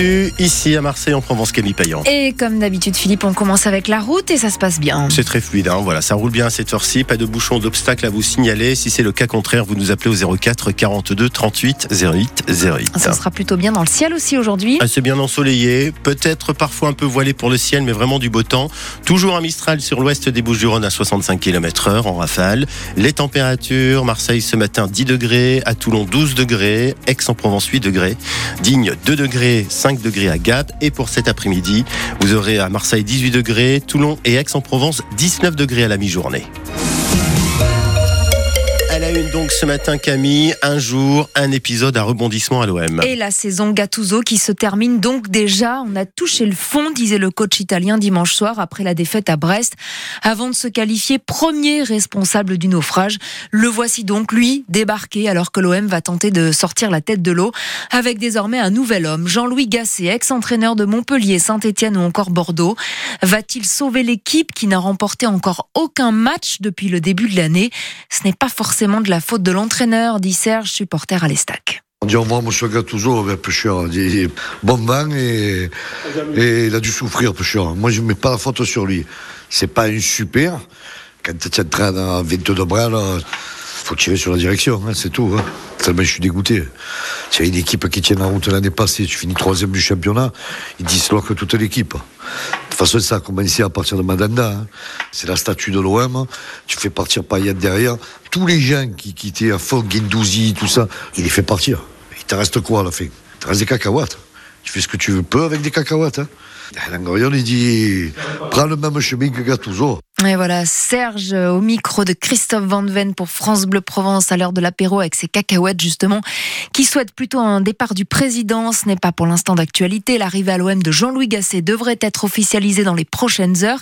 l'actu ici à Marseille en Provence, Camille Payan. Et comme d'habitude, Philippe, on commence avec la route et ça se passe bien. C'est très fluide, hein, voilà, ça roule bien à cette heure-ci, pas de bouchons, d'obstacles à vous signaler. Si c'est le cas contraire, vous nous appelez au 04 42 38 08 08. Ça sera plutôt bien dans le ciel aussi aujourd'hui. Ah, c'est bien ensoleillé, peut-être parfois un peu voilé pour le ciel, mais vraiment du beau temps. Toujours un Mistral sur l'ouest des Bouches-du-Rhône à 65 km/h en rafale. Les températures, Marseille ce matin 10 degrés, à Toulon 12 degrés, Aix-en-Provence 8 degrés, Digne 2 degrés, 5 degrés à Gap. Et pour cet après-midi, vous aurez à Marseille 18 degrés, Toulon et Aix-en-Provence 19 degrés à la mi-journée. Une donc ce matin Camille, un jour, un épisode à rebondissement à l'OM. Et la saison Gattuso qui se termine donc déjà. On a touché le fond, disait le coach italien dimanche soir après la défaite à Brest. Avant de se qualifier premier responsable du naufrage, le voici donc lui débarqué alors que l'OM va tenter de sortir la tête de l'eau avec désormais un nouvel homme, Jean-Louis Gasset, ex-entraîneur de Montpellier, Saint-Etienne ou encore Bordeaux. Va-t-il sauver l'équipe qui n'a remporté encore aucun match depuis le début de l'année? Ce n'est pas forcément de la faute de l'entraîneur, dit Serge, supporter à l'Estac. On dit au revoir, M. Gattuso, ben, pêcheur. Il bon vent et, il a dû souffrir, pêcheur. Moi, je ne mets pas la faute sur lui. C'est pas un super. Quand tu entraînes à 22 bras, il faut tirer sur la direction, hein, c'est tout. Hein. Tellement je suis dégoûté. C'est une équipe qui tient la route l'année passée. Tu finis troisième du championnat, ils disloquent toute l'équipe. De toute façon, ça a commencé à partir de Madanda. Hein. C'est la statue de l'OM. Tu fais partir Payet derrière. Tous les gens qui quittaient à fond, Guindouzi, tout ça, il les fait partir. Il te reste quoi à la fin? Il te reste des cacahuètes. Tu fais ce que tu veux, peu avec des cacahuètes. Hein. Langorion, il dit prends le même chemin que Gattuso. Et voilà, Serge au micro de Christophe Van Ven pour France Bleu Provence à l'heure de l'apéro avec ses cacahuètes justement, qui souhaite plutôt un départ du président. Ce n'est pas pour l'instant d'actualité. L'arrivée à l'OM de Jean-Louis Gasset devrait être officialisée dans les prochaines heures.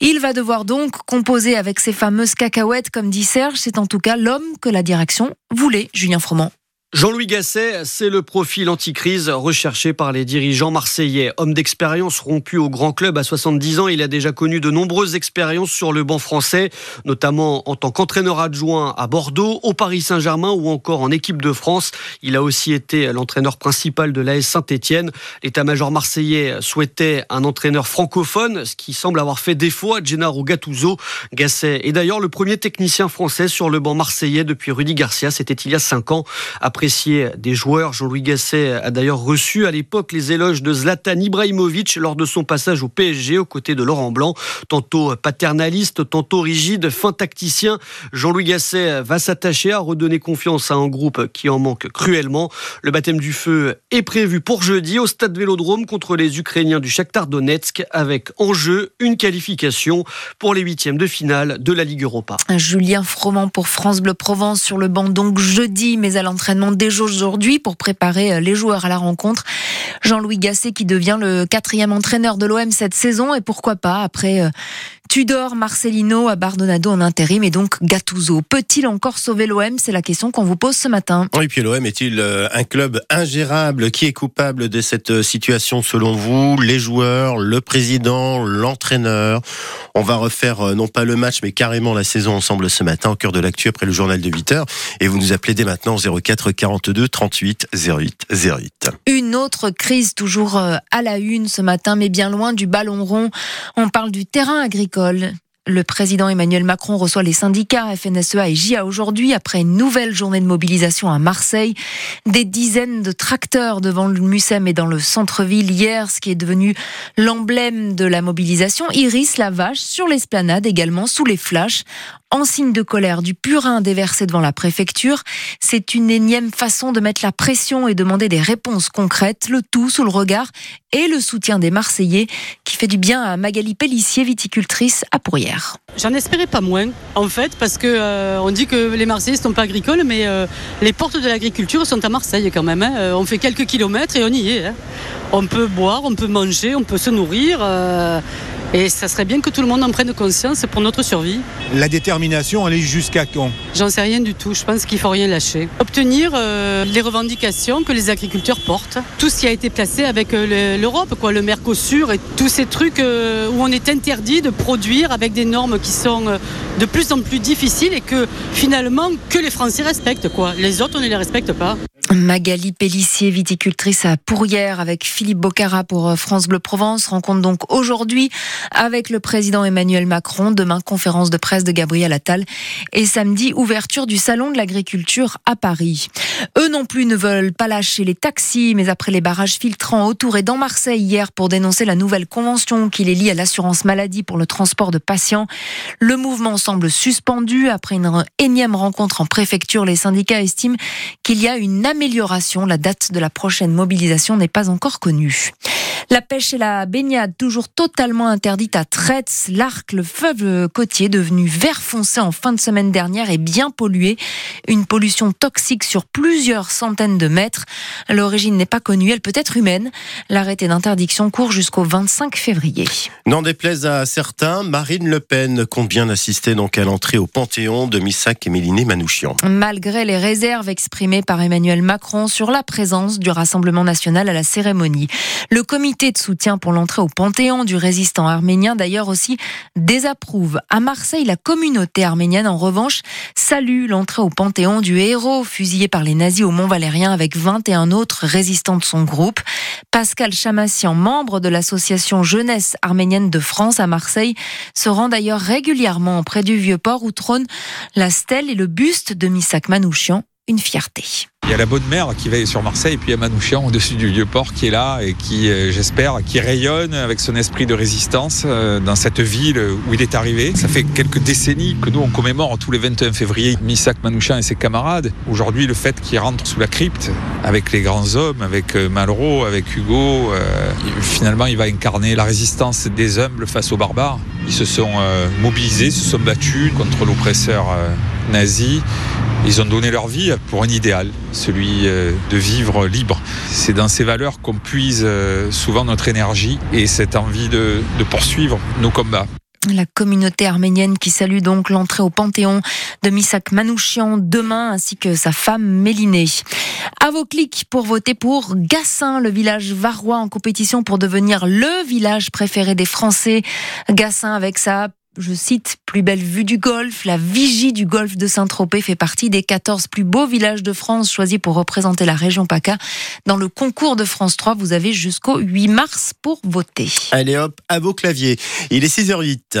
Il va devoir donc composer avec ces fameuses cacahuètes, comme dit Serge. C'est en tout cas l'homme que la direction voulait, Julien Froment. Jean-Louis Gasset, c'est le profil anticrise recherché par les dirigeants marseillais. Homme d'expérience rompu au grand club à 70 ans, il a déjà connu de nombreuses expériences sur le banc français, notamment en tant qu'entraîneur adjoint à Bordeaux, au Paris Saint-Germain ou encore en équipe de France. Il a aussi été l'entraîneur principal de l'AS Saint-Etienne. L'état-major marseillais souhaitait un entraîneur francophone, ce qui semble avoir fait défaut à Gennaro Gattuso. Gasset est d'ailleurs le premier technicien français sur le banc marseillais depuis Rudy Garcia, c'était il y a 5 ans. Après des joueurs. Jean-Louis Gasset a d'ailleurs reçu à l'époque les éloges de Zlatan Ibrahimovic lors de son passage au PSG aux côtés de Laurent Blanc. Tantôt paternaliste, tantôt rigide, fin tacticien, Jean-Louis Gasset va s'attacher à redonner confiance à un groupe qui en manque cruellement. Le baptême du feu est prévu pour jeudi au stade Vélodrome contre les Ukrainiens du Shakhtar Donetsk avec en jeu une qualification pour les huitièmes de finale de la Ligue Europa. Julien Froment pour France Bleu Provence sur le banc donc jeudi mais à l'entraînement déjà aujourd'hui pour préparer euh, les joueurs à la rencontre. Jean-Louis Gasset qui devient le quatrième entraîneur de l'OM cette saison et pourquoi pas après euh, Tudor, Marcelino, Abardonado en intérim et donc Gattuso. Peut-il encore sauver l'OM C'est la question qu'on vous pose ce matin. Oui, puis l'OM est-il euh, un club ingérable? Qui est coupable de cette situation selon vous? Les joueurs, le président, l'entraîneur? On va refaire non pas le match mais carrément la saison ensemble ce matin au cœur de l'actu après le journal de 8h. Et vous nous appelez dès maintenant 04 42 38 08 08. Une autre crise toujours euh, à la une ce matin, mais bien loin du ballon rond. On parle du terrain agricole. Le président Emmanuel Macron reçoit les syndicats FNSEA et JA aujourd'hui après une nouvelle journée de mobilisation à Marseille. Des dizaines de tracteurs devant le Mucem et dans le centre-ville hier, ce qui est devenu l'emblème de la mobilisation. Iris la vache sur l'esplanade également sous les flashs en signe de colère du purin déversé devant la préfecture. C'est une énième façon de mettre la pression et demander des réponses concrètes, le tout sous le regard et le soutien des Marseillais qui fait du bien à Magali Pellissier, viticultrice à Pourrières. J'en espérais pas moins, en fait, parce que euh, on dit que les Marseillais ne sont pas agricoles, mais euh, les portes de l'agriculture sont à Marseille quand même. Hein. Euh, on fait quelques kilomètres et on y est. Hein. On peut boire, on peut manger, on peut se nourrir. Et ça serait bien que tout le monde en prenne conscience pour notre survie. La détermination, elle est jusqu'à quand? J'en sais rien du tout. Je pense qu'il faut rien lâcher. Obtenir euh, les revendications que les agriculteurs portent. Tout ce qui a été placé avec euh, l'Europe, quoi, le Mercosur et tous ces trucs euh, où on est interdit de produire avec des normes qui sont de plus en plus difficiles et que finalement que les Français respectent. Quoi. Les autres, on ne les respecte pas. Magali Pellissier, viticultrice à Pourrières avec Philippe Bocara pour euh, France Bleu Provence, rencontre donc aujourd'hui avec le président Emmanuel Macron. Demain, conférence de presse de Gabriel Attal et samedi, ouverture du salon de l'agriculture à Paris. Eux non plus ne veulent pas lâcher les taxis, mais après les barrages filtrants autour et dans Marseille hier pour dénoncer la nouvelle convention qui les lie à l'assurance maladie pour le transport de patients, le mouvement semble suspendu après une énième rencontre en préfecture. Les syndicats estiment qu'il y a une amélioration la date de la prochaine mobilisation n'est pas encore connue. La pêche et la baignade toujours totalement interdites à Tretz. L'Arc, le fleuve côtier devenu vert foncé en fin de semaine dernière est bien pollué. Une pollution toxique sur plusieurs centaines de mètres. L'origine n'est pas connue, elle peut être humaine. L'arrêté d'interdiction court jusqu'au 25 février. N'en déplaise à certains, Marine Le Pen compte bien assister donc à l'entrée au Panthéon de Missac et Méliné Manouchian. Malgré les réserves exprimées par Emmanuel Macron sur la présence du Rassemblement national à la cérémonie. Le comité de soutien pour l'entrée au Panthéon du résistant arménien d'ailleurs aussi désapprouve. À Marseille, la communauté arménienne en revanche salue l'entrée au Panthéon du héros fusillé par les nazis au Mont Valérien avec 21 autres résistants de son groupe. Pascal Chamassian, membre de l'association Jeunesse arménienne de France à Marseille, se rend d'ailleurs régulièrement près du vieux port où trône la stèle et le buste de Misak Manouchian, une fierté. Il y a la bonne mère qui veille sur Marseille, puis il y a Manouchian au-dessus du vieux port qui est là et qui, euh, j'espère, qui rayonne avec son esprit de résistance euh, dans cette ville où il est arrivé. Ça fait quelques décennies que nous, on commémore tous les 21 février Misak Manouchian et ses camarades. Aujourd'hui, le fait qu'il rentre sous la crypte avec les grands hommes, avec euh, Malraux, avec Hugo, finalement, il va incarner la résistance des humbles face aux barbares. Ils se sont mobilisés, se sont battus contre l'oppresseur nazi ils ont donné leur vie pour un idéal, celui euh, de vivre libre. C'est dans ces valeurs qu'on puise euh, souvent notre énergie et cette envie de, poursuivre nos combats. La communauté arménienne qui salue donc l'entrée au Panthéon de Misak Manouchian demain ainsi que sa femme Mélinée. À vos clics pour voter pour Gassin, le village varois en compétition pour devenir le village préféré des Français. Gassin avec sa je cite, plus belle vue du golfe, la vigie du golfe de Saint-Tropez fait partie des 14 plus beaux villages de France choisis pour représenter la région PACA. Dans le concours de France 3, vous avez jusqu'au 8 mars pour voter. Allez hop, à vos claviers. Il est 6h08.